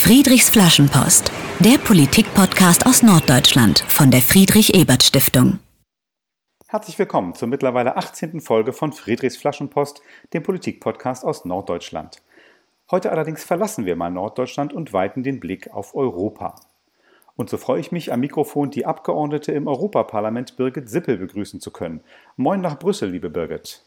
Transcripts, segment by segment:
Friedrichs Flaschenpost, der Politikpodcast aus Norddeutschland von der Friedrich-Ebert-Stiftung. Herzlich willkommen zur mittlerweile 18. Folge von Friedrichs Flaschenpost, dem Politikpodcast aus Norddeutschland. Heute allerdings verlassen wir mal Norddeutschland und weiten den Blick auf Europa. Und so freue ich mich, am Mikrofon die Abgeordnete im Europaparlament Birgit Sippel begrüßen zu können. Moin nach Brüssel, liebe Birgit.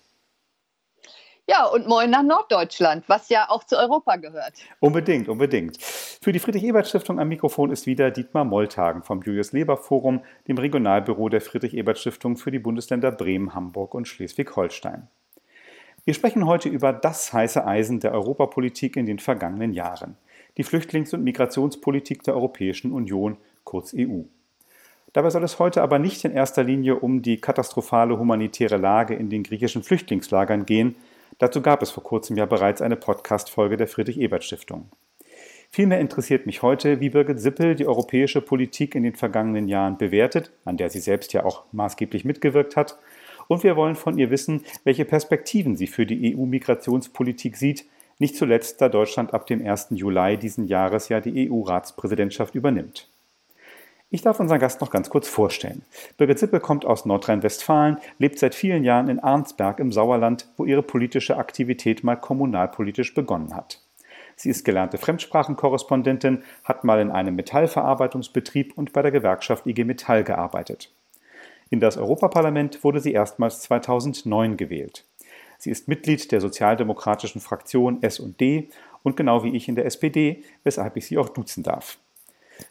Ja, und moin nach Norddeutschland, was ja auch zu Europa gehört. Unbedingt, unbedingt. Für die Friedrich-Ebert-Stiftung am Mikrofon ist wieder Dietmar Molltagen vom Julius-Leber-Forum, dem Regionalbüro der Friedrich-Ebert-Stiftung für die Bundesländer Bremen, Hamburg und Schleswig-Holstein. Wir sprechen heute über das heiße Eisen der Europapolitik in den vergangenen Jahren, die Flüchtlings- und Migrationspolitik der Europäischen Union, kurz EU. Dabei soll es heute aber nicht in erster Linie um die katastrophale humanitäre Lage in den griechischen Flüchtlingslagern gehen, Dazu gab es vor kurzem ja bereits eine Podcast-Folge der Friedrich-Ebert-Stiftung. Vielmehr interessiert mich heute, wie Birgit Sippel die europäische Politik in den vergangenen Jahren bewertet, an der sie selbst ja auch maßgeblich mitgewirkt hat. Und wir wollen von ihr wissen, welche Perspektiven sie für die EU-Migrationspolitik sieht, nicht zuletzt, da Deutschland ab dem 1. Juli diesen Jahres ja die EU-Ratspräsidentschaft übernimmt. Ich darf unseren Gast noch ganz kurz vorstellen. Birgit Zippel kommt aus Nordrhein-Westfalen, lebt seit vielen Jahren in Arnsberg im Sauerland, wo ihre politische Aktivität mal kommunalpolitisch begonnen hat. Sie ist gelernte Fremdsprachenkorrespondentin, hat mal in einem Metallverarbeitungsbetrieb und bei der Gewerkschaft IG Metall gearbeitet. In das Europaparlament wurde sie erstmals 2009 gewählt. Sie ist Mitglied der sozialdemokratischen Fraktion S&D und genau wie ich in der SPD, weshalb ich sie auch duzen darf.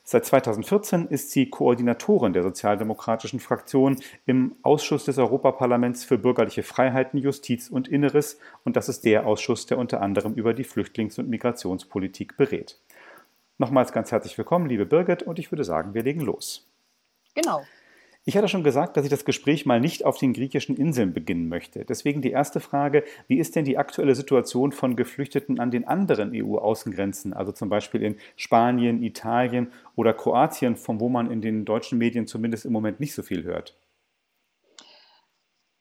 Seit 2014 ist sie Koordinatorin der sozialdemokratischen Fraktion im Ausschuss des Europaparlaments für bürgerliche Freiheiten, Justiz und Inneres und das ist der Ausschuss, der unter anderem über die Flüchtlings- und Migrationspolitik berät. Nochmals ganz herzlich willkommen, liebe Birgit, und ich würde sagen, wir legen los. Genau. Ich hatte schon gesagt, dass ich das Gespräch mal nicht auf den griechischen Inseln beginnen möchte. Deswegen die erste Frage, wie ist denn die aktuelle Situation von Geflüchteten an den anderen EU-Außengrenzen, also zum Beispiel in Spanien, Italien oder Kroatien, von wo man in den deutschen Medien zumindest im Moment nicht so viel hört?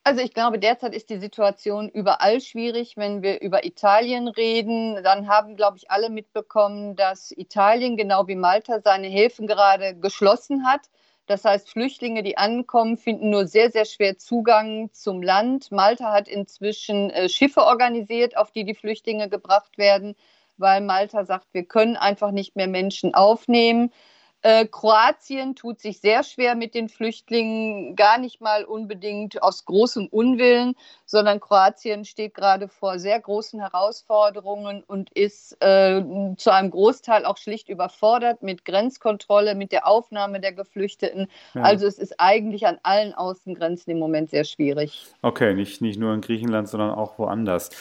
Also ich glaube, derzeit ist die Situation überall schwierig. Wenn wir über Italien reden, dann haben, glaube ich, alle mitbekommen, dass Italien genau wie Malta seine Häfen gerade geschlossen hat. Das heißt, Flüchtlinge, die ankommen, finden nur sehr, sehr schwer Zugang zum Land. Malta hat inzwischen äh, Schiffe organisiert, auf die die Flüchtlinge gebracht werden, weil Malta sagt, wir können einfach nicht mehr Menschen aufnehmen. Äh, Kroatien tut sich sehr schwer mit den Flüchtlingen, gar nicht mal unbedingt aus großem Unwillen, sondern Kroatien steht gerade vor sehr großen Herausforderungen und ist äh, zu einem Großteil auch schlicht überfordert mit Grenzkontrolle, mit der Aufnahme der Geflüchteten. Ja. Also es ist eigentlich an allen Außengrenzen im Moment sehr schwierig. Okay, nicht, nicht nur in Griechenland, sondern auch woanders.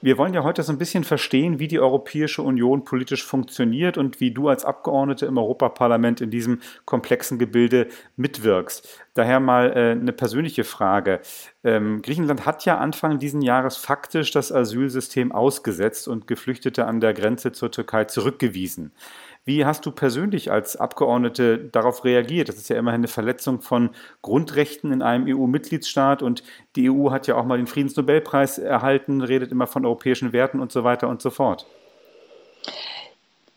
Wir wollen ja heute so ein bisschen verstehen, wie die Europäische Union politisch funktioniert und wie du als Abgeordnete im Europaparlament in diesem komplexen Gebilde mitwirkst. Daher mal äh, eine persönliche Frage. Ähm, Griechenland hat ja Anfang dieses Jahres faktisch das Asylsystem ausgesetzt und Geflüchtete an der Grenze zur Türkei zurückgewiesen. Wie hast du persönlich als Abgeordnete darauf reagiert? Das ist ja immerhin eine Verletzung von Grundrechten in einem EU-Mitgliedsstaat und die EU hat ja auch mal den Friedensnobelpreis erhalten, redet immer von europäischen Werten und so weiter und so fort.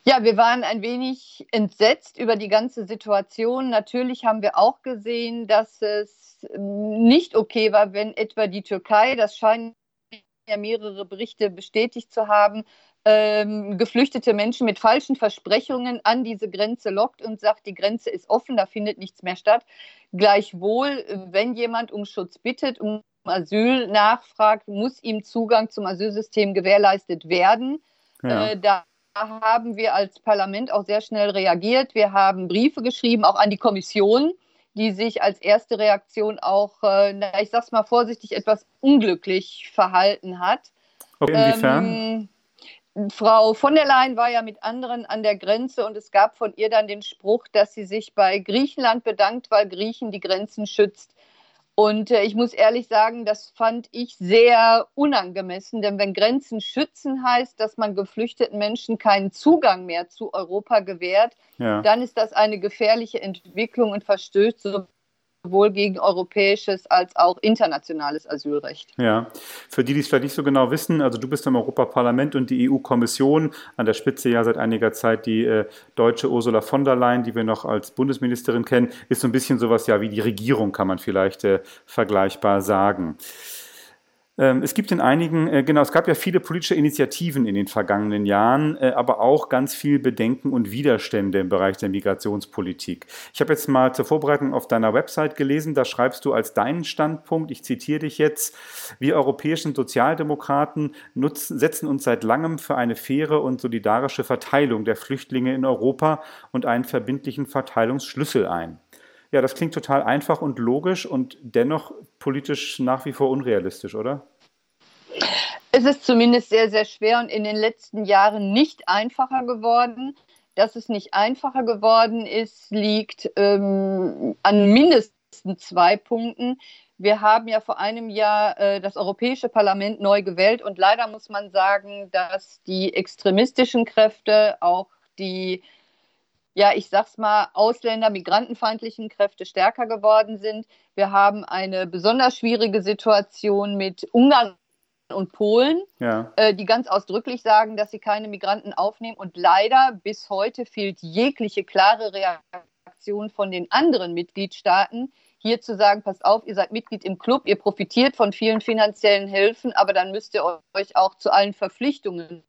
Ja, wir waren ein wenig entsetzt über die ganze Situation. Natürlich haben wir auch gesehen, dass es nicht okay war, wenn etwa die Türkei, das scheinen ja mehrere Berichte bestätigt zu haben, ähm, geflüchtete Menschen mit falschen Versprechungen an diese Grenze lockt und sagt, die Grenze ist offen, da findet nichts mehr statt. Gleichwohl, wenn jemand um Schutz bittet, um Asyl nachfragt, muss ihm Zugang zum Asylsystem gewährleistet werden. Ja. Äh, da haben wir als Parlament auch sehr schnell reagiert. Wir haben Briefe geschrieben, auch an die Kommission, die sich als erste Reaktion auch, äh, ich sag's mal vorsichtig, etwas unglücklich verhalten hat. Okay, inwiefern? Ähm, Frau von der Leyen war ja mit anderen an der Grenze und es gab von ihr dann den Spruch, dass sie sich bei Griechenland bedankt, weil Griechen die Grenzen schützt. Und äh, ich muss ehrlich sagen, das fand ich sehr unangemessen, denn wenn Grenzen schützen heißt, dass man geflüchteten Menschen keinen Zugang mehr zu Europa gewährt, ja. dann ist das eine gefährliche Entwicklung und verstößt sowohl gegen europäisches als auch internationales Asylrecht. Ja, für die, die es vielleicht nicht so genau wissen, also du bist im Europaparlament und die EU-Kommission, an der Spitze ja seit einiger Zeit die äh, deutsche Ursula von der Leyen, die wir noch als Bundesministerin kennen, ist so ein bisschen sowas ja wie die Regierung, kann man vielleicht äh, vergleichbar sagen. Ähm, es gibt in einigen, äh, genau, es gab ja viele politische Initiativen in den vergangenen Jahren, äh, aber auch ganz viel Bedenken und Widerstände im Bereich der Migrationspolitik. Ich habe jetzt mal zur Vorbereitung auf deiner Website gelesen, da schreibst du als deinen Standpunkt, ich zitiere dich jetzt, wir europäischen Sozialdemokraten nutzen, setzen uns seit langem für eine faire und solidarische Verteilung der Flüchtlinge in Europa und einen verbindlichen Verteilungsschlüssel ein. Ja, das klingt total einfach und logisch und dennoch politisch nach wie vor unrealistisch, oder? Es ist zumindest sehr, sehr schwer und in den letzten Jahren nicht einfacher geworden. Dass es nicht einfacher geworden ist, liegt ähm, an mindestens zwei Punkten. Wir haben ja vor einem Jahr äh, das Europäische Parlament neu gewählt und leider muss man sagen, dass die extremistischen Kräfte, auch die ja, ich sag's mal, Ausländer, migrantenfeindlichen Kräfte stärker geworden sind. Wir haben eine besonders schwierige Situation mit Ungarn und Polen, ja. äh, die ganz ausdrücklich sagen, dass sie keine Migranten aufnehmen. Und leider bis heute fehlt jegliche klare Reaktion von den anderen Mitgliedstaaten, hier zu sagen, passt auf, ihr seid Mitglied im Club, ihr profitiert von vielen finanziellen Hilfen, aber dann müsst ihr euch auch zu allen Verpflichtungen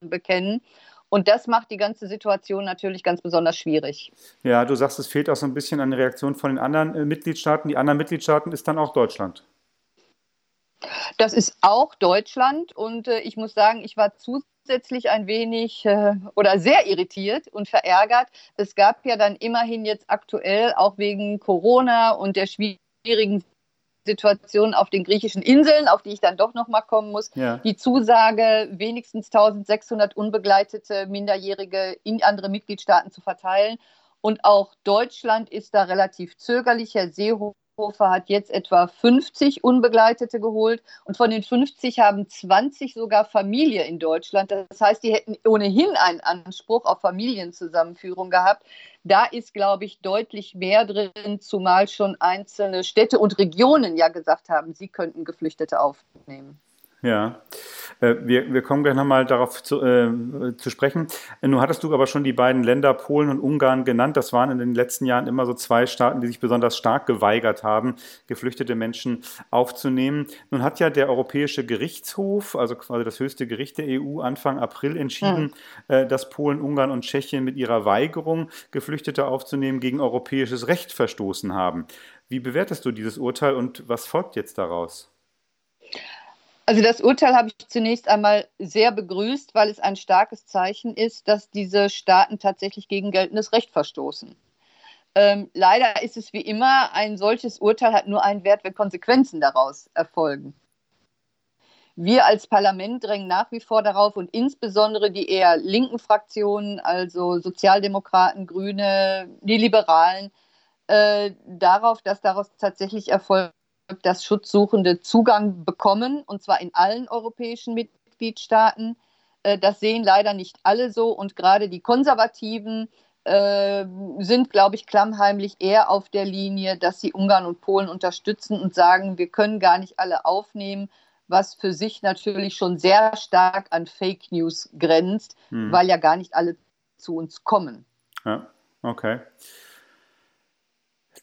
bekennen. Und das macht die ganze Situation natürlich ganz besonders schwierig. Ja, du sagst, es fehlt auch so ein bisschen an Reaktion von den anderen äh, Mitgliedstaaten. Die anderen Mitgliedstaaten ist dann auch Deutschland. Das ist auch Deutschland und äh, ich muss sagen, ich war zusätzlich ein wenig äh, oder sehr irritiert und verärgert. Es gab ja dann immerhin jetzt aktuell auch wegen Corona und der schwierigen Situation auf den griechischen Inseln, auf die ich dann doch noch mal kommen muss, ja. die Zusage, wenigstens 1600 unbegleitete Minderjährige in andere Mitgliedstaaten zu verteilen. Und auch Deutschland ist da relativ zögerlich. Herr Seehofer Hofer hat jetzt etwa 50 Unbegleitete geholt und von den 50 haben 20 sogar Familie in Deutschland. Das heißt, die hätten ohnehin einen Anspruch auf Familienzusammenführung gehabt. Da ist, glaube ich, deutlich mehr drin, zumal schon einzelne Städte und Regionen ja gesagt haben, sie könnten Geflüchtete aufnehmen. Ja, äh, wir, wir kommen gleich nochmal darauf zu, äh, zu sprechen. Nun hattest du aber schon die beiden Länder Polen und Ungarn genannt. Das waren in den letzten Jahren immer so zwei Staaten, die sich besonders stark geweigert haben, geflüchtete Menschen aufzunehmen. Nun hat ja der Europäische Gerichtshof, also quasi das höchste Gericht der EU, Anfang April entschieden, ja. äh, dass Polen, Ungarn und Tschechien mit ihrer Weigerung, Geflüchtete aufzunehmen, gegen europäisches Recht verstoßen haben. Wie bewertest du dieses Urteil und was folgt jetzt daraus? Also das Urteil habe ich zunächst einmal sehr begrüßt, weil es ein starkes Zeichen ist, dass diese Staaten tatsächlich gegen geltendes Recht verstoßen. Ähm, leider ist es wie immer, ein solches Urteil hat nur einen Wert, wenn Konsequenzen daraus erfolgen. Wir als Parlament drängen nach wie vor darauf und insbesondere die eher linken Fraktionen, also Sozialdemokraten, Grüne, die Liberalen, äh, darauf, dass daraus tatsächlich Erfolg dass Schutzsuchende Zugang bekommen, und zwar in allen europäischen Mitgliedstaaten. Äh, das sehen leider nicht alle so und gerade die Konservativen äh, sind, glaube ich, klammheimlich eher auf der Linie, dass sie Ungarn und Polen unterstützen und sagen, wir können gar nicht alle aufnehmen, was für sich natürlich schon sehr stark an Fake News grenzt, hm. weil ja gar nicht alle zu uns kommen. Ja, okay.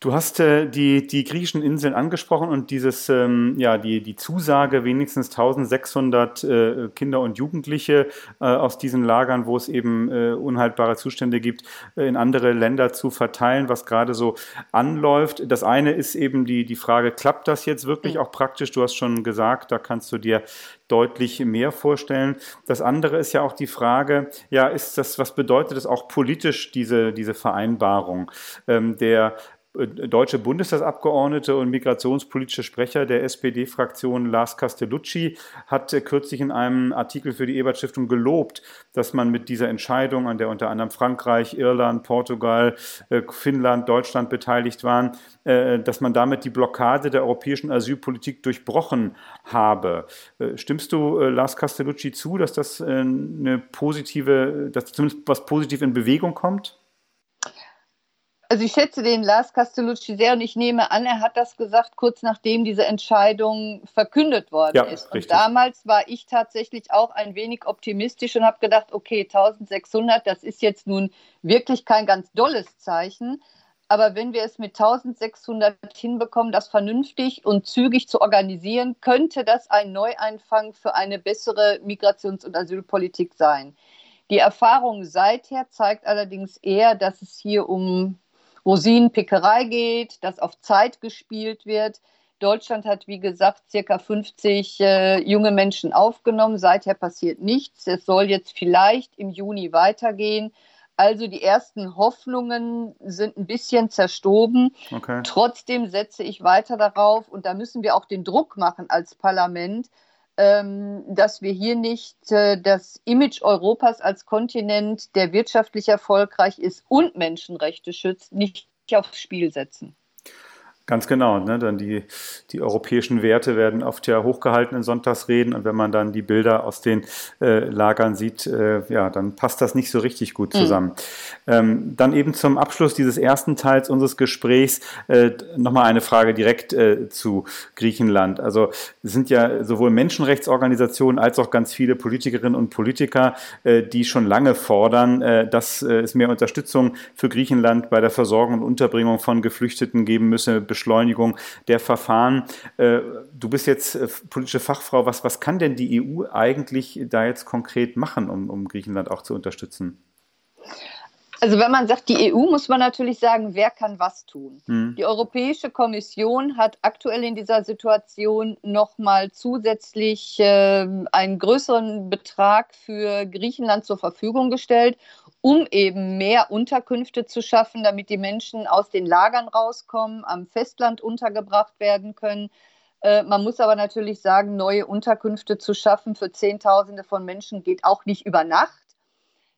Du hast äh, die, die griechischen Inseln angesprochen und dieses, ähm, ja, die, die Zusage, wenigstens 1600 äh, Kinder und Jugendliche äh, aus diesen Lagern, wo es eben äh, unhaltbare Zustände gibt, äh, in andere Länder zu verteilen, was gerade so anläuft. Das eine ist eben die, die Frage, klappt das jetzt wirklich auch praktisch? Du hast schon gesagt, da kannst du dir deutlich mehr vorstellen. Das andere ist ja auch die Frage, ja, ist das, was bedeutet das auch politisch, diese, diese Vereinbarung? Ähm, der deutsche Bundestagsabgeordnete und migrationspolitische Sprecher der SPD-Fraktion Lars Castellucci hat äh, kürzlich in einem Artikel für die Ebert Stiftung gelobt, dass man mit dieser Entscheidung, an der unter anderem Frankreich, Irland, Portugal, äh, Finnland, Deutschland beteiligt waren, dass man damit die Blockade der europäischen Asylpolitik durchbrochen habe. Stimmst du Lars Castellucci zu, dass das eine positive, dass zumindest was positiv in Bewegung kommt? Also ich schätze den Lars Castellucci sehr und ich nehme an, er hat das gesagt, kurz nachdem diese Entscheidung verkündet worden ja, ist. Und richtig. damals war ich tatsächlich auch ein wenig optimistisch und habe gedacht, okay, 1600, das ist jetzt nun wirklich kein ganz dolles Zeichen. Aber wenn wir es mit 1600 hinbekommen, das vernünftig und zügig zu organisieren, könnte das ein Neueinfang für eine bessere Migrations- und Asylpolitik sein. Die Erfahrung seither zeigt allerdings eher, dass es hier um Rosinenpickerei geht, dass auf Zeit gespielt wird. Deutschland hat, wie gesagt, circa 50 äh, junge Menschen aufgenommen. Seither passiert nichts. Es soll jetzt vielleicht im Juni weitergehen. Also die ersten Hoffnungen sind ein bisschen zerstoben. Okay. Trotzdem setze ich weiter darauf und da müssen wir auch den Druck machen als Parlament, dass wir hier nicht äh, das Image Europas als Kontinent, der wirtschaftlich erfolgreich ist und Menschenrechte schützt, nicht aufs Spiel setzen. Ganz genau. Ne? Dann die, die europäischen Werte werden oft ja hochgehalten in Sonntagsreden und wenn man dann die Bilder aus den äh, Lagern sieht, äh, ja, dann passt das nicht so richtig gut mhm. zusammen. Mhm. Ähm, dann eben zum Abschluss dieses ersten Teils unseres Gesprächs äh, nochmal eine Frage direkt äh, zu Griechenland. Also es sind ja sowohl Menschenrechtsorganisationen als auch ganz viele Politikerinnen und Politiker, äh, die schon lange fordern, äh, dass äh, es mehr Unterstützung für Griechenland bei der Versorgung und Unterbringung von Geflüchteten geben müsse Beschleunigung der Verfahren. Äh, du bist jetzt äh, politische Fachfrau. Was, was kann denn die EU eigentlich da jetzt konkret machen, um, um Griechenland auch zu unterstützen? Also wenn man sagt, die EU, muss man natürlich sagen, wer kann was tun. Hm. Die Europäische Kommission hat aktuell in dieser Situation nochmal zusätzlich äh, einen größeren Betrag für Griechenland zur Verfügung gestellt, um eben mehr Unterkünfte zu schaffen, damit die Menschen aus den Lagern rauskommen, am Festland untergebracht werden können. Äh, man muss aber natürlich sagen, neue Unterkünfte zu schaffen für Zehntausende von Menschen geht auch nicht über Nacht.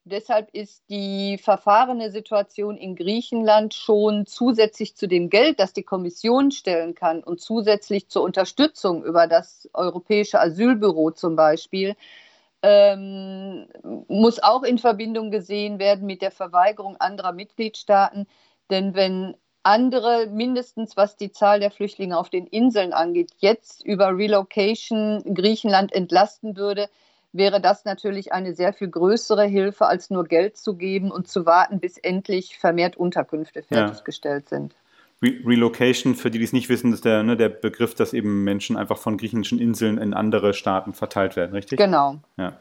Deshalb ist die verfahrene Situation in Griechenland schon zusätzlich zu dem Geld, das die Kommission stellen kann und zusätzlich zur Unterstützung über das Europäische Asylbüro zum Beispiel, ähm, muss auch in Verbindung gesehen werden mit der Verweigerung anderer Mitgliedstaaten. Denn wenn andere, mindestens was die Zahl der Flüchtlinge auf den Inseln angeht, jetzt über Relocation Griechenland entlasten würde, wäre das natürlich eine sehr viel größere Hilfe, als nur Geld zu geben und zu warten, bis endlich vermehrt Unterkünfte fertiggestellt ja. sind. Re Relocation, für die, die es nicht wissen, ist der, ne, der Begriff, dass eben Menschen einfach von griechischen Inseln in andere Staaten verteilt werden, richtig? Genau. Ja.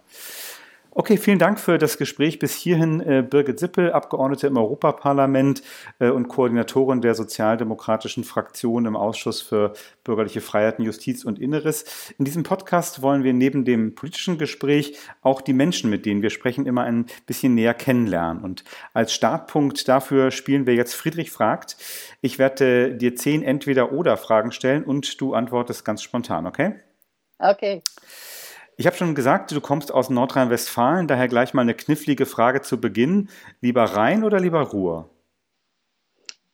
Okay, vielen Dank für das Gespräch. Bis hierhin äh, Birgit Sippel, Abgeordnete im Europaparlament äh, und Koordinatorin der sozialdemokratischen Fraktion im Ausschuss für bürgerliche Freiheiten, Justiz und Inneres. In diesem Podcast wollen wir neben dem politischen Gespräch auch die Menschen, mit denen wir sprechen, immer ein bisschen näher kennenlernen. Und als Startpunkt dafür spielen wir jetzt Friedrich fragt. Ich werde dir zehn Entweder-Oder-Fragen stellen und du antwortest ganz spontan, okay? Okay. Ich habe schon gesagt, du kommst aus Nordrhein-Westfalen, daher gleich mal eine knifflige Frage zu Beginn. Lieber Rhein oder lieber Ruhr?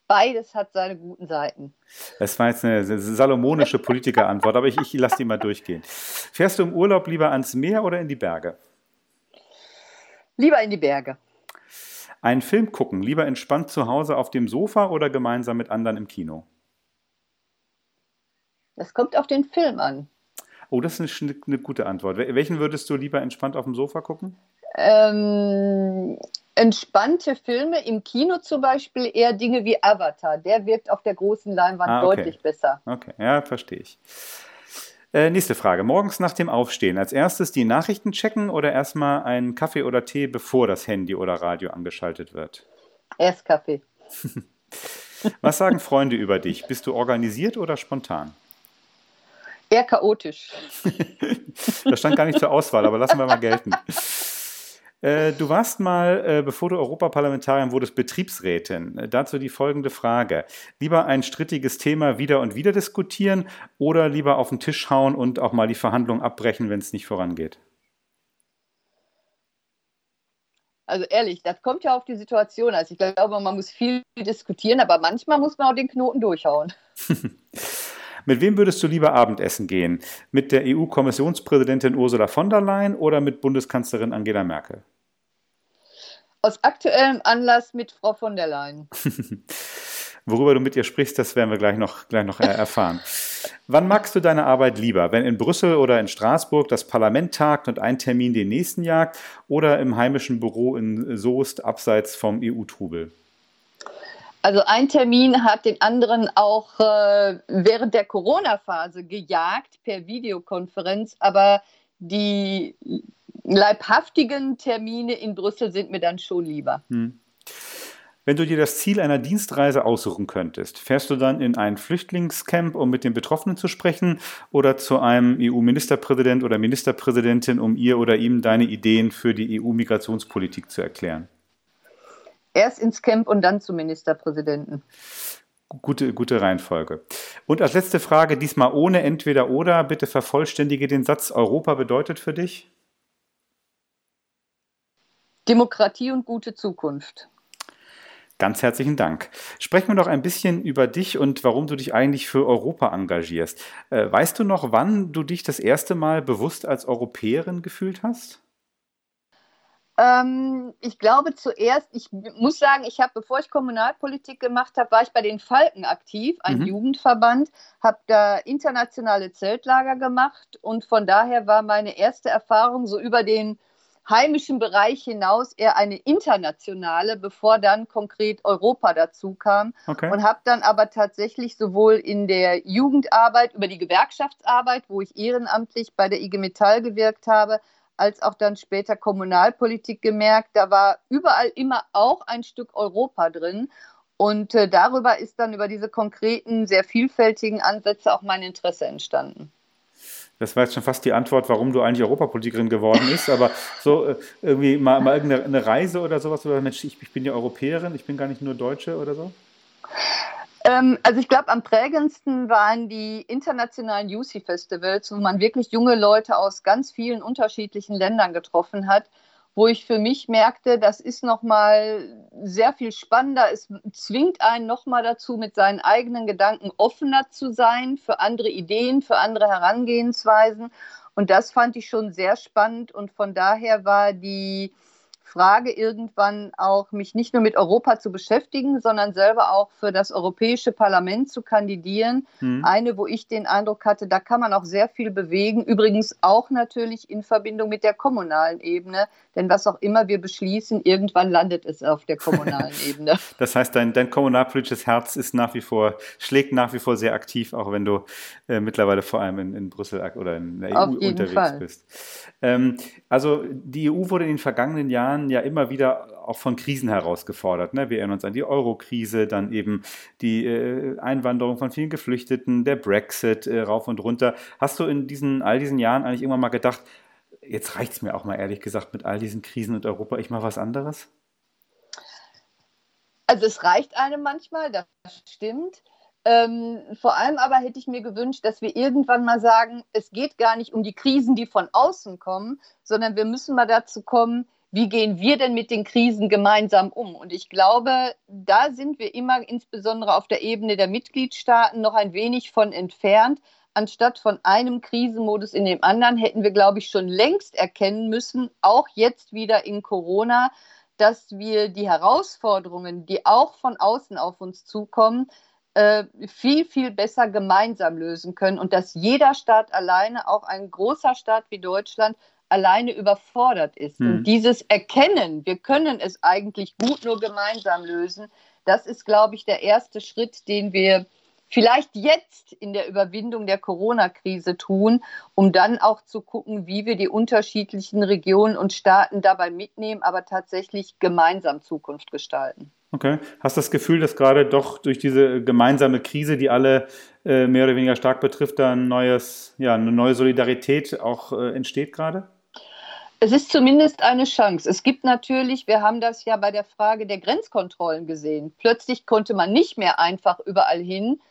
Beides hat seine guten Seiten. Das war jetzt eine salomonische Politikerantwort, aber ich, ich lasse die mal durchgehen. Fährst du im Urlaub lieber ans Meer oder in die Berge? Lieber in die Berge. Einen Film gucken, lieber entspannt zu Hause auf dem Sofa oder gemeinsam mit anderen im Kino? Das kommt auf den Film an. Oh, das ist eine, eine gute Antwort. Welchen würdest du lieber entspannt auf dem Sofa gucken? Ähm, entspannte Filme im Kino zum Beispiel eher Dinge wie Avatar. Der wirkt auf der großen Leinwand ah, okay. deutlich besser. Okay, ja, verstehe ich. Äh, nächste Frage. Morgens nach dem Aufstehen als erstes die Nachrichten checken oder erstmal einen Kaffee oder Tee, bevor das Handy oder Radio angeschaltet wird? Erst Kaffee. Was sagen Freunde über dich? Bist du organisiert oder spontan? Eher chaotisch. das stand gar nicht zur Auswahl, aber lassen wir mal gelten. Äh, du warst mal, äh, bevor du Europaparlamentarierin wurdest, Betriebsrätin. Äh, dazu die folgende Frage. Lieber ein strittiges Thema wieder und wieder diskutieren oder lieber auf den Tisch hauen und auch mal die Verhandlungen abbrechen, wenn es nicht vorangeht? Also ehrlich, das kommt ja auf die Situation. Also ich glaube, man muss viel diskutieren, aber manchmal muss man auch den Knoten durchhauen. Mit wem würdest du lieber Abendessen gehen? Mit der EU-Kommissionspräsidentin Ursula von der Leyen oder mit Bundeskanzlerin Angela Merkel? Aus aktuellem Anlass mit Frau von der Leyen. Worüber du mit ihr sprichst, das werden wir gleich noch, gleich noch erfahren. Wann magst du deine Arbeit lieber? Wenn in Brüssel oder in Straßburg das Parlament tagt und ein Termin den nächsten jagt oder im heimischen Büro in Soest abseits vom EU-Trubel? Also ein Termin hat den anderen auch äh, während der Corona-Phase gejagt per Videokonferenz, aber die leibhaftigen Termine in Brüssel sind mir dann schon lieber. Hm. Wenn du dir das Ziel einer Dienstreise aussuchen könntest, fährst du dann in ein Flüchtlingscamp, um mit den Betroffenen zu sprechen, oder zu einem EU-Ministerpräsident oder Ministerpräsidentin, um ihr oder ihm deine Ideen für die EU-Migrationspolitik zu erklären? Erst ins Camp und dann zum Ministerpräsidenten. Gute, gute Reihenfolge. Und als letzte Frage, diesmal ohne entweder oder, bitte vervollständige den Satz, Europa bedeutet für dich? Demokratie und gute Zukunft. Ganz herzlichen Dank. Sprechen wir noch ein bisschen über dich und warum du dich eigentlich für Europa engagierst. Äh, weißt du noch, wann du dich das erste Mal bewusst als Europäerin gefühlt hast? Ähm, ich glaube zuerst, ich muss sagen, ich habe, bevor ich Kommunalpolitik gemacht habe, war ich bei den Falken aktiv, ein mhm. Jugendverband, habe da internationale Zeltlager gemacht und von daher war meine erste Erfahrung so über den heimischen Bereich hinaus eher eine internationale, bevor dann konkret Europa dazu kam. Okay. Und habe dann aber tatsächlich sowohl in der Jugendarbeit, über die Gewerkschaftsarbeit, wo ich ehrenamtlich bei der IG Metall gewirkt habe, als auch dann später Kommunalpolitik gemerkt, da war überall immer auch ein Stück Europa drin. Und äh, darüber ist dann über diese konkreten, sehr vielfältigen Ansätze auch mein Interesse entstanden. Das war jetzt schon fast die Antwort, warum du eigentlich Europapolitikerin geworden bist. Aber so äh, irgendwie mal, mal irgendeine Reise oder sowas, oder Mensch, ich, ich bin ja Europäerin, ich bin gar nicht nur Deutsche oder so? Ähm, also ich glaube, am prägendsten waren die internationalen UC-Festivals, wo man wirklich junge Leute aus ganz vielen unterschiedlichen Ländern getroffen hat, wo ich für mich merkte, das ist nochmal sehr viel spannender. Es zwingt einen nochmal dazu, mit seinen eigenen Gedanken offener zu sein für andere Ideen, für andere Herangehensweisen. Und das fand ich schon sehr spannend. Und von daher war die Frage irgendwann auch, mich nicht nur mit Europa zu beschäftigen, sondern selber auch für das Europäische Parlament zu kandidieren. Mhm. Eine, wo ich den Eindruck hatte, da kann man auch sehr viel bewegen. Übrigens auch natürlich in Verbindung mit der kommunalen Ebene. Denn was auch immer wir beschließen, irgendwann landet es auf der kommunalen Ebene. Das heißt, dein, dein kommunalpolitisches Herz ist nach wie vor, schlägt nach wie vor sehr aktiv, auch wenn du äh, mittlerweile vor allem in, in Brüssel oder in der EU unterwegs Fall. bist. Ähm, also die EU wurde in den vergangenen Jahren Jahren ja immer wieder auch von Krisen herausgefordert. Ne? Wir erinnern uns an die Euro-Krise, dann eben die äh, Einwanderung von vielen Geflüchteten, der Brexit äh, rauf und runter. Hast du in diesen, all diesen Jahren eigentlich irgendwann mal gedacht, jetzt reicht es mir auch mal ehrlich gesagt mit all diesen Krisen und Europa, ich mache was anderes? Also es reicht einem manchmal, das stimmt. Ähm, vor allem aber hätte ich mir gewünscht, dass wir irgendwann mal sagen, es geht gar nicht um die Krisen, die von außen kommen, sondern wir müssen mal dazu kommen, wie gehen wir denn mit den Krisen gemeinsam um? Und ich glaube, da sind wir immer insbesondere auf der Ebene der Mitgliedstaaten noch ein wenig von entfernt. Anstatt von einem Krisenmodus in dem anderen hätten wir, glaube ich, schon längst erkennen müssen, auch jetzt wieder in Corona, dass wir die Herausforderungen, die auch von außen auf uns zukommen, äh, viel, viel besser gemeinsam lösen können und dass jeder Staat alleine, auch ein großer Staat wie Deutschland, alleine überfordert ist. Hm. Und dieses Erkennen, wir können es eigentlich gut nur gemeinsam lösen, das ist, glaube ich, der erste Schritt, den wir vielleicht jetzt in der Überwindung der Corona-Krise tun, um dann auch zu gucken, wie wir die unterschiedlichen Regionen und Staaten dabei mitnehmen, aber tatsächlich gemeinsam Zukunft gestalten. Okay. Hast du das Gefühl, dass gerade doch durch diese gemeinsame Krise, die alle äh, mehr oder weniger stark betrifft, da ein neues, ja, eine neue Solidarität auch äh, entsteht gerade? Es ist zumindest eine Chance. Es gibt natürlich, wir haben das ja bei der Frage der Grenzkontrollen gesehen. Plötzlich konnte man nicht mehr einfach überall hin.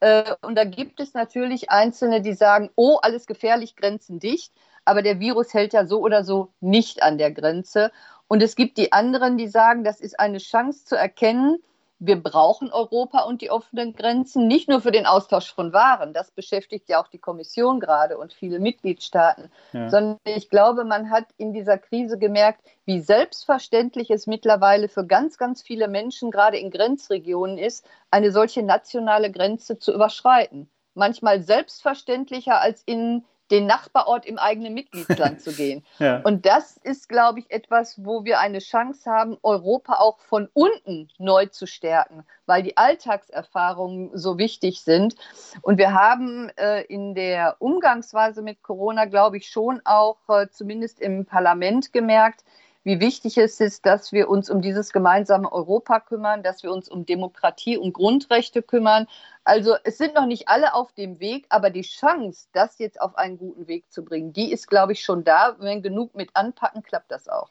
Äh, und da gibt es natürlich Einzelne, die sagen, oh, alles gefährlich, Grenzen dicht. Aber der Virus hält ja so oder so nicht an der Grenze. Und es gibt die anderen, die sagen, das ist eine Chance zu erkennen, wir brauchen Europa und die offenen Grenzen, nicht nur für den Austausch von Waren, das beschäftigt ja auch die Kommission gerade und viele Mitgliedstaaten, ja. sondern ich glaube, man hat in dieser Krise gemerkt, wie selbstverständlich es mittlerweile für ganz, ganz viele Menschen, gerade in Grenzregionen ist, eine solche nationale Grenze zu überschreiten. Manchmal selbstverständlicher als in den Nachbarort im eigenen Mitgliedsland zu gehen. Ja. Und das ist, glaube ich, etwas, wo wir eine Chance haben, Europa auch von unten neu zu stärken, weil die Alltagserfahrungen so wichtig sind. Und wir haben äh, in der Umgangsweise mit Corona, glaube ich, schon auch äh, zumindest im Parlament gemerkt, wie wichtig es ist, dass wir uns um dieses gemeinsame Europa kümmern, dass wir uns um Demokratie und Grundrechte kümmern. Also es sind noch nicht alle auf dem Weg, aber die Chance, das jetzt auf einen guten Weg zu bringen, die ist, glaube ich, schon da. Wenn genug mit anpacken, klappt das auch.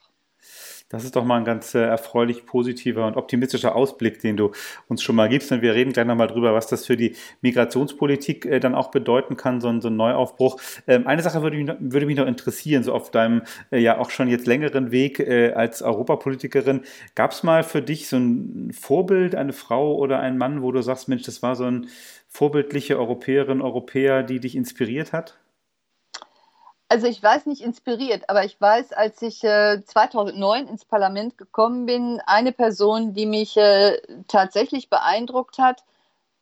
Das ist doch mal ein ganz äh, erfreulich positiver und optimistischer Ausblick, den du uns schon mal gibst. Und wir reden gleich nochmal drüber, was das für die Migrationspolitik äh, dann auch bedeuten kann, so ein, so ein Neuaufbruch. Ähm, eine Sache würde mich, noch, würde mich noch interessieren, so auf deinem äh, ja auch schon jetzt längeren Weg als Europapolitikerin. Gab es mal für dich so ein Vorbild, eine Frau oder ein Mann, wo du sagst, Mensch, das war so ein vorbildliche Europäerin, Europäer, die dich inspiriert hat? Also ich weiß nicht inspiriert, aber ich weiß, als ich äh, 2009 ins Parlament gekommen bin, eine Person, die mich äh, tatsächlich beeindruckt hat,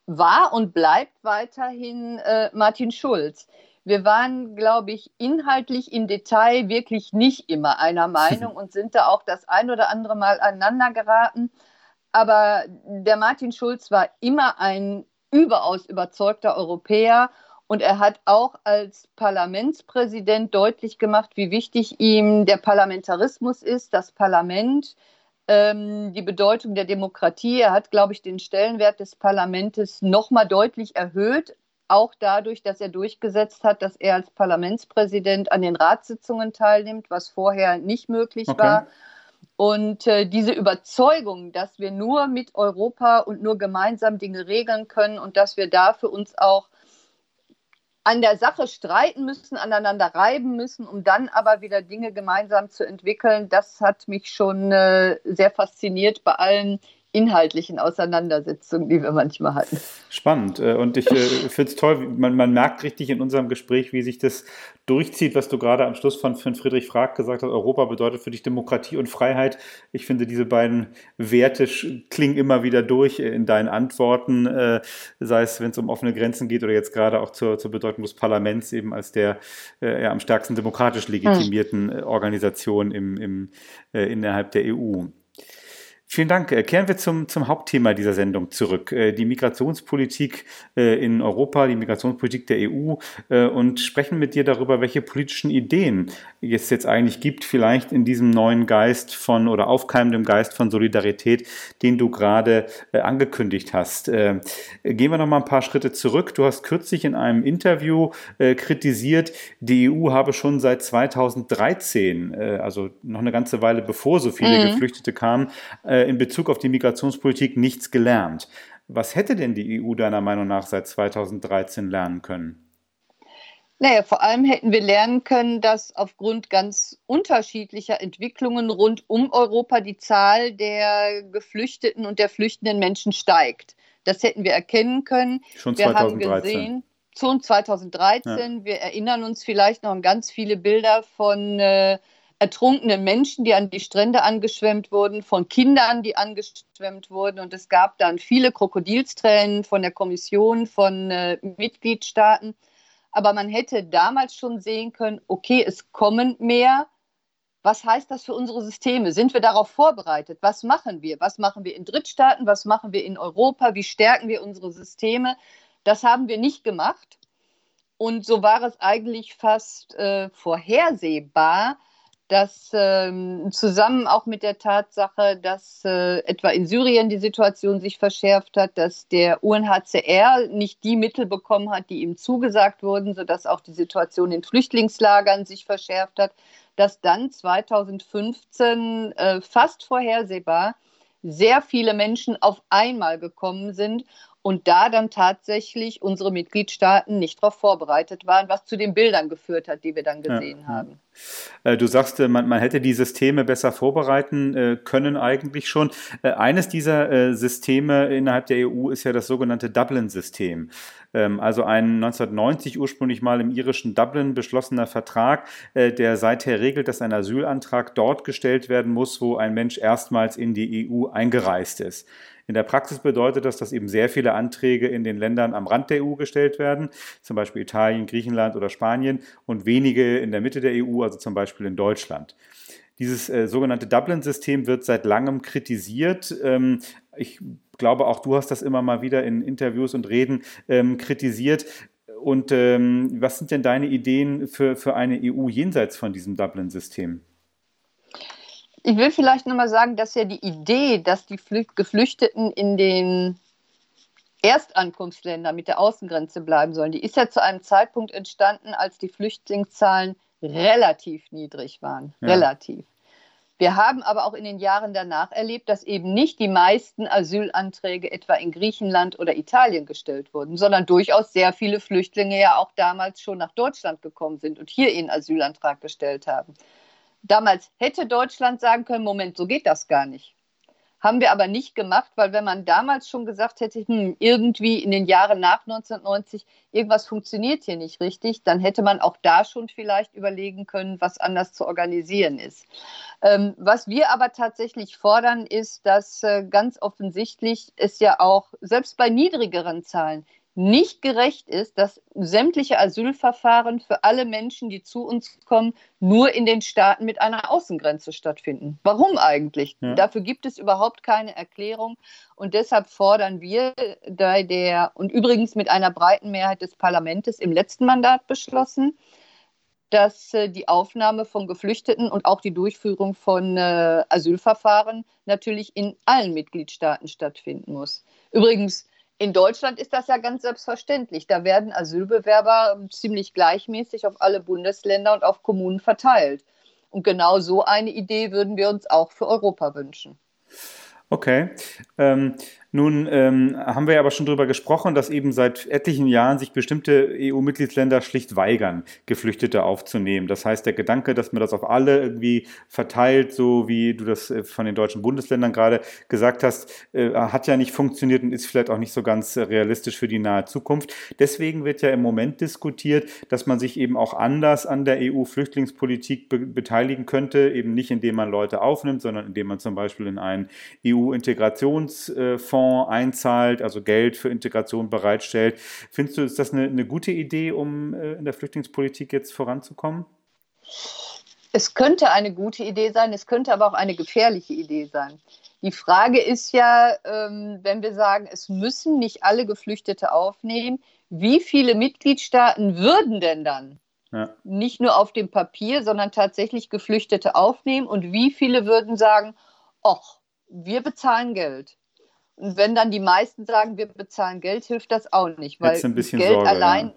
war und bleibt weiterhin äh, Martin Schulz. Wir waren, glaube ich, inhaltlich im Detail wirklich nicht immer einer Meinung und sind da auch das ein oder andere Mal aneinander geraten. Aber der Martin Schulz war immer ein überaus überzeugter Europäer und er hat auch als Parlamentspräsident deutlich gemacht, wie wichtig ihm der Parlamentarismus ist, das Parlament, ähm, die Bedeutung der Demokratie. Er hat, glaube ich, den Stellenwert des Parlaments nochmal deutlich erhöht, auch dadurch, dass er durchgesetzt hat, dass er als Parlamentspräsident an den Ratssitzungen teilnimmt, was vorher nicht möglich okay. war. Und äh, diese Überzeugung, dass wir nur mit Europa und nur gemeinsam Dinge regeln können und dass wir da für uns auch an der Sache streiten müssen, aneinander reiben müssen, um dann aber wieder Dinge gemeinsam zu entwickeln, das hat mich schon äh, sehr fasziniert bei allen inhaltlichen Auseinandersetzungen, die wir manchmal hatten. Spannend. Äh, und ich äh, finde es toll, man, man, merkt richtig in unserem Gespräch, wie sich das durchzieht, was du gerade am Schluss von, von Friedrich Frag gesagt hast. Europa bedeutet für dich Demokratie und Freiheit. Ich finde, diese beiden Werte klingen immer wieder durch in deinen Antworten, äh, sei es, wenn es um offene Grenzen geht oder jetzt gerade auch zur, zur Bedeutung des Parlaments eben als der ja, am stärksten demokratisch legitimierten hm. Organisation im, im, innerhalb der EU. Vielen Dank. Äh, kehren wir zum, zum Hauptthema dieser Sendung zurück. Äh, die Migrationspolitik äh, in Europa, die Migrationspolitik der EU und sprechen mit dir darüber, welche politischen Ideen es jetzt eigentlich gibt, vielleicht in diesem neuen Geist von oder aufkeimendem Geist von Solidarität, den du gerade angekündigt hast. Gehen wir noch mal ein paar Schritte zurück. Du hast kürzlich in einem Interview kritisiert, die EU habe schon seit 2013, also noch eine ganze Weile bevor so viele mhm. Geflüchtete kamen, in Bezug auf die Migrationspolitik nichts gelernt. Was hätte denn die EU deiner Meinung nach seit 2013 lernen können? Naja, vor allem hätten wir lernen können, dass aufgrund ganz unterschiedlicher Entwicklungen rund um Europa die Zahl der Geflüchteten und der flüchtenden Menschen steigt. Das hätten wir erkennen können. Schon 2013. Wir haben gesehen, schon 2013. Ja. Wir erinnern uns vielleicht noch an ganz viele Bilder von äh, ertrunkene Menschen, die an die Strände angeschwemmt wurden, von Kindern, die angeschwemmt wurden. Und es gab dann viele Krokodilstränen von der Kommission, von äh, Mitgliedstaaten. Aber man hätte damals schon sehen können, okay, es kommen mehr. Was heißt das für unsere Systeme? Sind wir darauf vorbereitet? Was machen wir? Was machen wir in Drittstaaten? Was machen wir in Europa? Wie stärken wir unsere Systeme? Das haben wir nicht gemacht. Und so war es eigentlich fast äh, vorhersehbar, dass ähm, zusammen auch mit der Tatsache, dass äh, etwa in Syrien die Situation sich verschärft hat, dass der UNHCR nicht die Mittel bekommen hat, die ihm zugesagt wurden, sodass auch die Situation in Flüchtlingslagern sich verschärft hat, dass dann 2015 äh, fast vorhersehbar sehr viele Menschen auf einmal gekommen sind und da dann tatsächlich unsere Mitgliedstaaten nicht darauf vorbereitet waren, was zu den Bildern geführt hat, die wir dann gesehen ja. haben. Äh, du sagst, äh, man, man, hätte die Systeme besser vorbereiten äh, können eigentlich schon. Eines dieser Systeme innerhalb der EU ist ja das sogenannte Dublin-System. Ähm, also ein 1990 ursprünglich mal im irischen Dublin beschlossener Vertrag, der seither regelt, dass ein Asylantrag dort gestellt werden muss, wo ein Mensch erstmals in die EU eingereist ist. In der Praxis bedeutet das, dass eben sehr viele Anträge in den Ländern am Rand der EU gestellt werden, zum Beispiel Italien, Griechenland oder Spanien, und wenige in der Mitte der EU, also zum Beispiel in Deutschland. Dieses äh, sogenannte Dublin-System wird seit langem kritisiert. Ähm, ich glaube, auch du hast das immer mal wieder in Interviews und Reden ähm, kritisiert. Und ähm, was sind denn deine Ideen für, für eine EU jenseits von diesem Dublin-System? Ich will vielleicht nochmal sagen, dass ja die Idee, dass die Geflüchteten in den Erstankunftsländern mit der Außengrenze bleiben sollen, die ist ja zu einem Zeitpunkt entstanden, als die Flüchtlingszahlen relativ niedrig waren. Ja. Relativ. Wir haben aber auch in den Jahren danach erlebt, dass eben nicht die meisten Asylanträge etwa in Griechenland oder Italien gestellt wurden, sondern durchaus sehr viele Flüchtlinge ja auch damals schon nach Deutschland gekommen sind und hier ihren Asylantrag gestellt haben. Damals hätte Deutschland sagen können, Moment, so geht das gar nicht. Haben wir aber nicht gemacht, weil wenn man damals schon gesagt hätte, hm, irgendwie in den Jahren nach 1990, irgendwas funktioniert hier nicht richtig, dann hätte man auch da schon vielleicht überlegen können, was anders zu organisieren ist. Ähm, was wir aber tatsächlich fordern, ist, dass äh, ganz offensichtlich es ja auch, selbst bei niedrigeren Zahlen, nicht gerecht ist, dass sämtliche Asylverfahren für alle Menschen, die zu uns kommen, nur in den Staaten mit einer Außengrenze stattfinden. Warum eigentlich? Ja. Dafür gibt es überhaupt keine Erklärung. Und deshalb fordern wir bei der, und übrigens mit einer breiten Mehrheit des Parlaments im letzten Mandat beschlossen, dass äh, die Aufnahme von Geflüchteten und auch die Durchführung von äh, Asylverfahren natürlich in allen Mitgliedstaaten stattfinden muss. Übrigens, in Deutschland ist das ja ganz selbstverständlich. Da werden Asylbewerber ziemlich gleichmäßig auf alle Bundesländer und auf Kommunen verteilt. Und genau so eine Idee würden wir uns auch für Europa wünschen. Okay. Ähm, nun ähm, haben wir aber schon darüber gesprochen, dass eben seit etlichen Jahren sich bestimmte EU-Mitgliedsländer schlicht weigern, Geflüchtete aufzunehmen. Das heißt, der Gedanke, dass man das auf alle irgendwie verteilt, so wie du das äh, von den deutschen Bundesländern gerade gesagt hast, äh, hat ja nicht funktioniert und ist vielleicht auch nicht so ganz äh, realistisch für die nahe Zukunft. Deswegen wird ja im Moment diskutiert, dass man sich eben auch anders an der EU-Flüchtlingspolitik be beteiligen könnte, eben nicht indem man Leute aufnimmt, sondern indem man zum Beispiel in einen EU-Integrationsfonds Fonds einzahlt, also Geld für Integration bereitstellt. Findest du, ist das eine, eine gute Idee, um äh, in der Flüchtlingspolitik jetzt voranzukommen? Es könnte eine gute Idee sein, es könnte aber auch eine gefährliche Idee sein. Die Frage ist ja, ähm, wenn wir sagen, es müssen nicht alle Geflüchtete aufnehmen, wie viele Mitgliedstaaten würden denn dann ja. nicht nur auf dem Papier, sondern tatsächlich Geflüchtete aufnehmen und wie viele würden sagen, ach, wir bezahlen Geld. Und wenn dann die meisten sagen, wir bezahlen Geld, hilft das auch nicht, weil Geld Sorge, allein ja.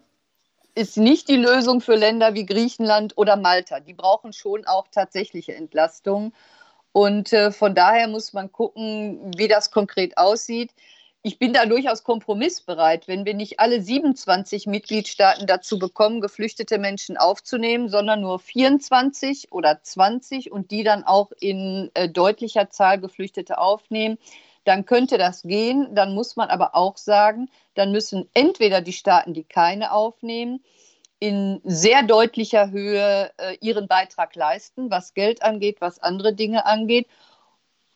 ist nicht die Lösung für Länder wie Griechenland oder Malta. Die brauchen schon auch tatsächliche Entlastungen. Und äh, von daher muss man gucken, wie das konkret aussieht. Ich bin da durchaus kompromissbereit, wenn wir nicht alle 27 Mitgliedstaaten dazu bekommen, geflüchtete Menschen aufzunehmen, sondern nur 24 oder 20 und die dann auch in äh, deutlicher Zahl Geflüchtete aufnehmen dann könnte das gehen. Dann muss man aber auch sagen, dann müssen entweder die Staaten, die keine aufnehmen, in sehr deutlicher Höhe äh, ihren Beitrag leisten, was Geld angeht, was andere Dinge angeht.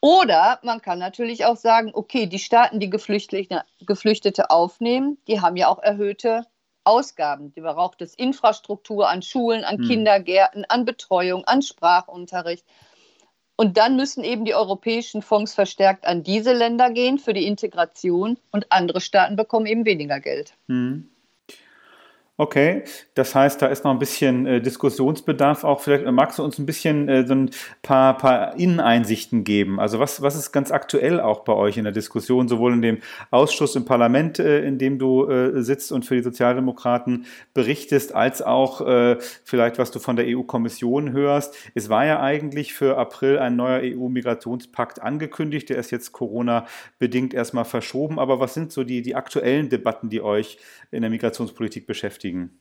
Oder man kann natürlich auch sagen, okay, die Staaten, die Geflüchtete, Geflüchtete aufnehmen, die haben ja auch erhöhte Ausgaben. Die braucht es Infrastruktur an Schulen, an hm. Kindergärten, an Betreuung, an Sprachunterricht. Und dann müssen eben die europäischen Fonds verstärkt an diese Länder gehen für die Integration und andere Staaten bekommen eben weniger Geld. Hm. Okay, das heißt, da ist noch ein bisschen äh, Diskussionsbedarf auch. Vielleicht magst du uns ein bisschen äh, so ein paar, paar Inneneinsichten geben. Also was, was ist ganz aktuell auch bei euch in der Diskussion, sowohl in dem Ausschuss im Parlament, äh, in dem du äh, sitzt und für die Sozialdemokraten berichtest, als auch äh, vielleicht, was du von der EU-Kommission hörst. Es war ja eigentlich für April ein neuer EU-Migrationspakt angekündigt. Der ist jetzt Corona-bedingt erstmal verschoben. Aber was sind so die, die aktuellen Debatten, die euch in der Migrationspolitik beschäftigen? Beschäftigen?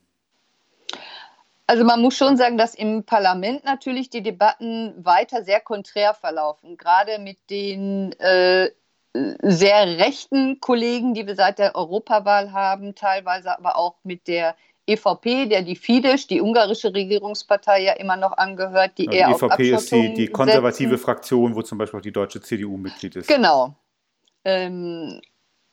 Also man muss schon sagen, dass im Parlament natürlich die Debatten weiter sehr konträr verlaufen, gerade mit den äh, sehr rechten Kollegen, die wir seit der Europawahl haben, teilweise aber auch mit der EVP, der die Fidesz, die ungarische Regierungspartei, ja immer noch angehört, die eher die EVP auf ist die, die konservative setzen. Fraktion, wo zum Beispiel auch die deutsche CDU Mitglied ist. Genau. Ähm,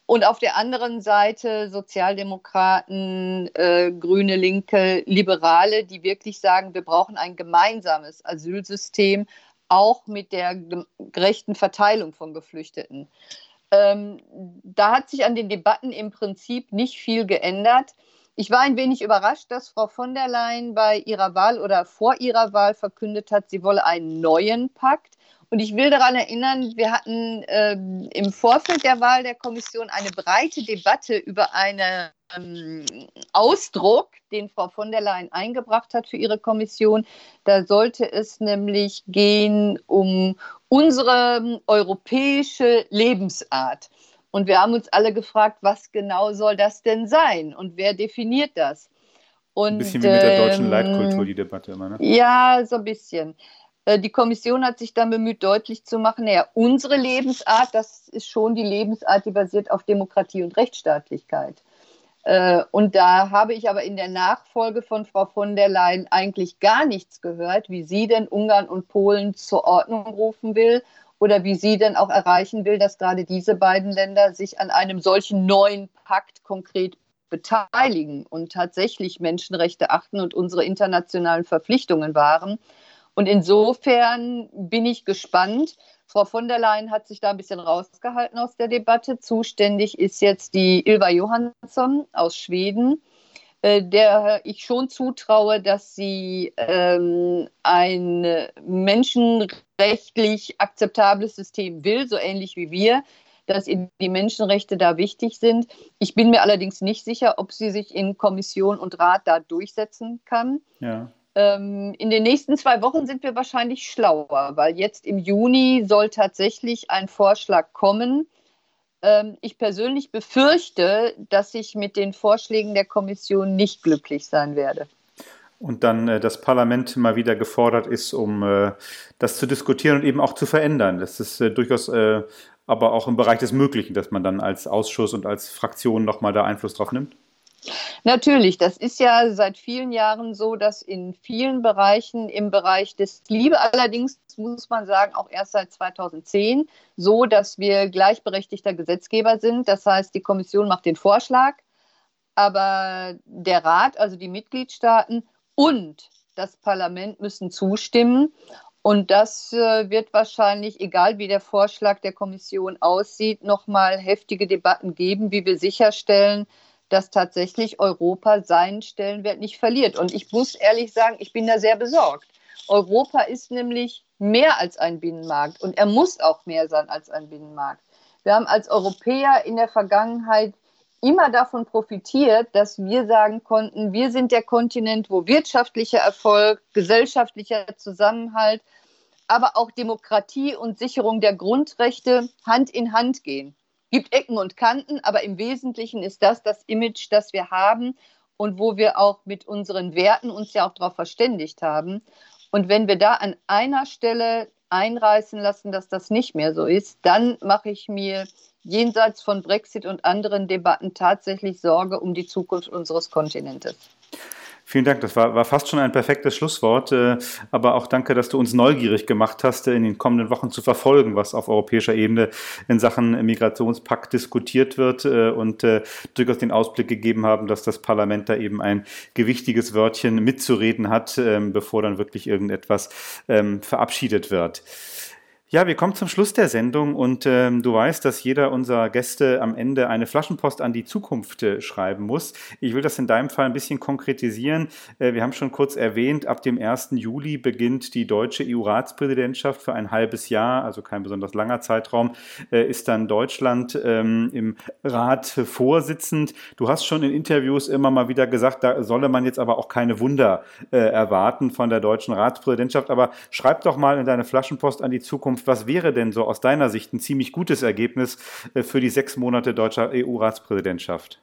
und auf der anderen Seite Sozialdemokraten, äh, Grüne, Linke, Liberale, die wirklich sagen, wir brauchen ein gemeinsames Asylsystem, auch mit der gerechten Verteilung von Geflüchteten. Ähm, da hat sich an den Debatten im Prinzip nicht viel geändert. Ich war ein wenig überrascht, dass Frau von der Leyen bei ihrer Wahl oder vor ihrer Wahl verkündet hat, sie wolle einen neuen Pakt. Und ich will daran erinnern, wir hatten ähm, im Vorfeld der Wahl der Kommission eine breite Debatte über einen ähm, Ausdruck, den Frau von der Leyen eingebracht hat für ihre Kommission. Da sollte es nämlich gehen um unsere europäische Lebensart. Und wir haben uns alle gefragt, was genau soll das denn sein und wer definiert das? Und, ein bisschen wie mit der deutschen ähm, Leitkultur, die Debatte immer, ne? Ja, so ein bisschen. Äh, die Kommission hat sich dann bemüht, deutlich zu machen, naja, unsere Lebensart, das ist schon die Lebensart, die basiert auf Demokratie und Rechtsstaatlichkeit. Äh, und da habe ich aber in der Nachfolge von Frau von der Leyen eigentlich gar nichts gehört, wie sie denn Ungarn und Polen zur Ordnung rufen will oder wie sie denn auch erreichen will, dass gerade diese beiden Länder sich an einem solchen neuen Pakt konkret beteiligen und tatsächlich Menschenrechte achten und unsere internationalen Verpflichtungen wahren. Und insofern bin ich gespannt. Frau von der Leyen hat sich da ein bisschen rausgehalten aus der Debatte. Zuständig ist jetzt die Ylva Johansson aus Schweden, äh, der ich schon zutraue, dass sie ähm, ein menschenrechtlich akzeptables System will, so ähnlich wie wir dass die Menschenrechte da wichtig sind. Ich bin mir allerdings nicht sicher, ob sie sich in Kommission und Rat da durchsetzen kann. Ja. Ähm, in den nächsten zwei Wochen sind wir wahrscheinlich schlauer, weil jetzt im Juni soll tatsächlich ein Vorschlag kommen. Ähm, ich persönlich befürchte, dass ich mit den Vorschlägen der Kommission nicht glücklich sein werde. Und dann äh, das Parlament mal wieder gefordert ist, um äh, das zu diskutieren und eben auch zu verändern. Das ist äh, durchaus äh, aber auch im Bereich des Möglichen, dass man dann als Ausschuss und als Fraktion nochmal da Einfluss drauf nimmt. Natürlich, das ist ja seit vielen Jahren so, dass in vielen Bereichen, im Bereich des Liebe allerdings, muss man sagen, auch erst seit 2010, so, dass wir gleichberechtigter Gesetzgeber sind. Das heißt, die Kommission macht den Vorschlag, aber der Rat, also die Mitgliedstaaten und das Parlament müssen zustimmen. Und das äh, wird wahrscheinlich, egal wie der Vorschlag der Kommission aussieht, nochmal heftige Debatten geben, wie wir sicherstellen, dass tatsächlich Europa seinen Stellenwert nicht verliert. Und ich muss ehrlich sagen, ich bin da sehr besorgt. Europa ist nämlich mehr als ein Binnenmarkt und er muss auch mehr sein als ein Binnenmarkt. Wir haben als Europäer in der Vergangenheit immer davon profitiert, dass wir sagen konnten, wir sind der Kontinent, wo wirtschaftlicher Erfolg, gesellschaftlicher Zusammenhalt, aber auch Demokratie und Sicherung der Grundrechte Hand in Hand gehen gibt Ecken und Kanten, aber im Wesentlichen ist das das Image, das wir haben und wo wir auch mit unseren Werten uns ja auch darauf verständigt haben. Und wenn wir da an einer Stelle einreißen lassen, dass das nicht mehr so ist, dann mache ich mir jenseits von Brexit und anderen Debatten tatsächlich Sorge um die Zukunft unseres Kontinentes. Vielen Dank, das war, war fast schon ein perfektes Schlusswort. Äh, aber auch danke, dass du uns neugierig gemacht hast, in den kommenden Wochen zu verfolgen, was auf europäischer Ebene in Sachen Migrationspakt diskutiert wird äh, und äh, durchaus den Ausblick gegeben haben, dass das Parlament da eben ein gewichtiges Wörtchen mitzureden hat, ähm, bevor dann wirklich irgendetwas ähm, verabschiedet wird. Ja, wir kommen zum Schluss der Sendung und ähm, du weißt, dass jeder unserer Gäste am Ende eine Flaschenpost an die Zukunft äh, schreiben muss. Ich will das in deinem Fall ein bisschen konkretisieren. Äh, wir haben schon kurz erwähnt, ab dem 1. Juli beginnt die deutsche EU-Ratspräsidentschaft für ein halbes Jahr, also kein besonders langer Zeitraum, äh, ist dann Deutschland ähm, im Rat vorsitzend. Du hast schon in Interviews immer mal wieder gesagt, da solle man jetzt aber auch keine Wunder äh, erwarten von der deutschen Ratspräsidentschaft. Aber schreib doch mal in deine Flaschenpost an die Zukunft Was wäre denn so aus deiner Sicht ein ziemlich gutes Ergebnis äh, für die sechs Monate deutscher EU-Ratspräsidentschaft?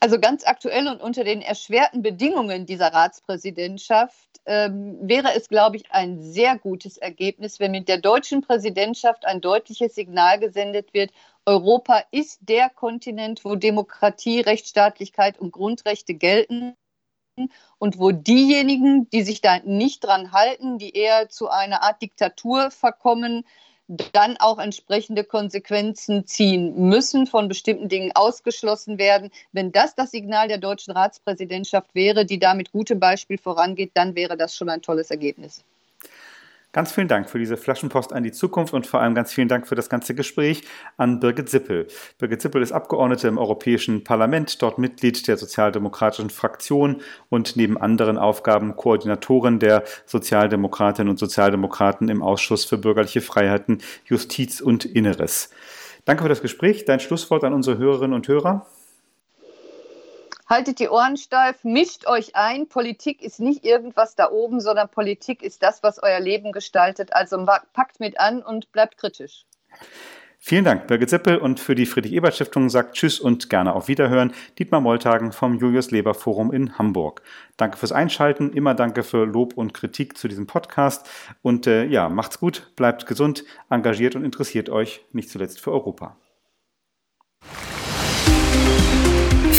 Also ganz aktuell und unter den erschwerten Bedingungen dieser Ratspräsidentschaft ähm, wäre es, glaube ich, ein sehr gutes Ergebnis, wenn mit der deutschen Präsidentschaft ein deutliches Signal gesendet wird. Europa ist der Kontinent, wo Demokratie, Rechtsstaatlichkeit und Grundrechte gelten und wo diejenigen, die sich da nicht dran halten, die eher zu einer Art Diktatur verkommen, dann auch entsprechende Konsequenzen ziehen müssen, von bestimmten Dingen ausgeschlossen werden. Wenn das das Signal der deutschen Ratspräsidentschaft wäre, die da mit gutem Beispiel vorangeht, dann wäre das schon ein tolles Ergebnis. Ganz vielen Dank für diese Flaschenpost an die Zukunft und vor allem ganz vielen Dank für das ganze Gespräch an Birgit Zippel. Birgit Zippel ist Abgeordnete im Europäischen Parlament, dort Mitglied der Sozialdemokratischen Fraktion und neben anderen Aufgaben Koordinatorin der Sozialdemokratinnen und Sozialdemokraten im Ausschuss für bürgerliche Freiheiten, Justiz und Inneres. Danke für das Gespräch. Dein Schlusswort an unsere Hörerinnen und Hörer. Haltet die Ohren steif, mischt euch ein. Politik ist nicht irgendwas da oben, sondern Politik ist das, was euer Leben gestaltet. Also packt mit an und bleibt kritisch. Vielen Dank, Birgit Zippel. Und für die Friedrich-Ebert-Stiftung sagt Tschüss und gerne auf Wiederhören. Dietmar Molltagen vom Julius Leber Forum in Hamburg. Danke fürs Einschalten. Immer danke für Lob und Kritik zu diesem Podcast. Und äh, ja, macht's gut, bleibt gesund, engagiert und interessiert euch nicht zuletzt für Europa.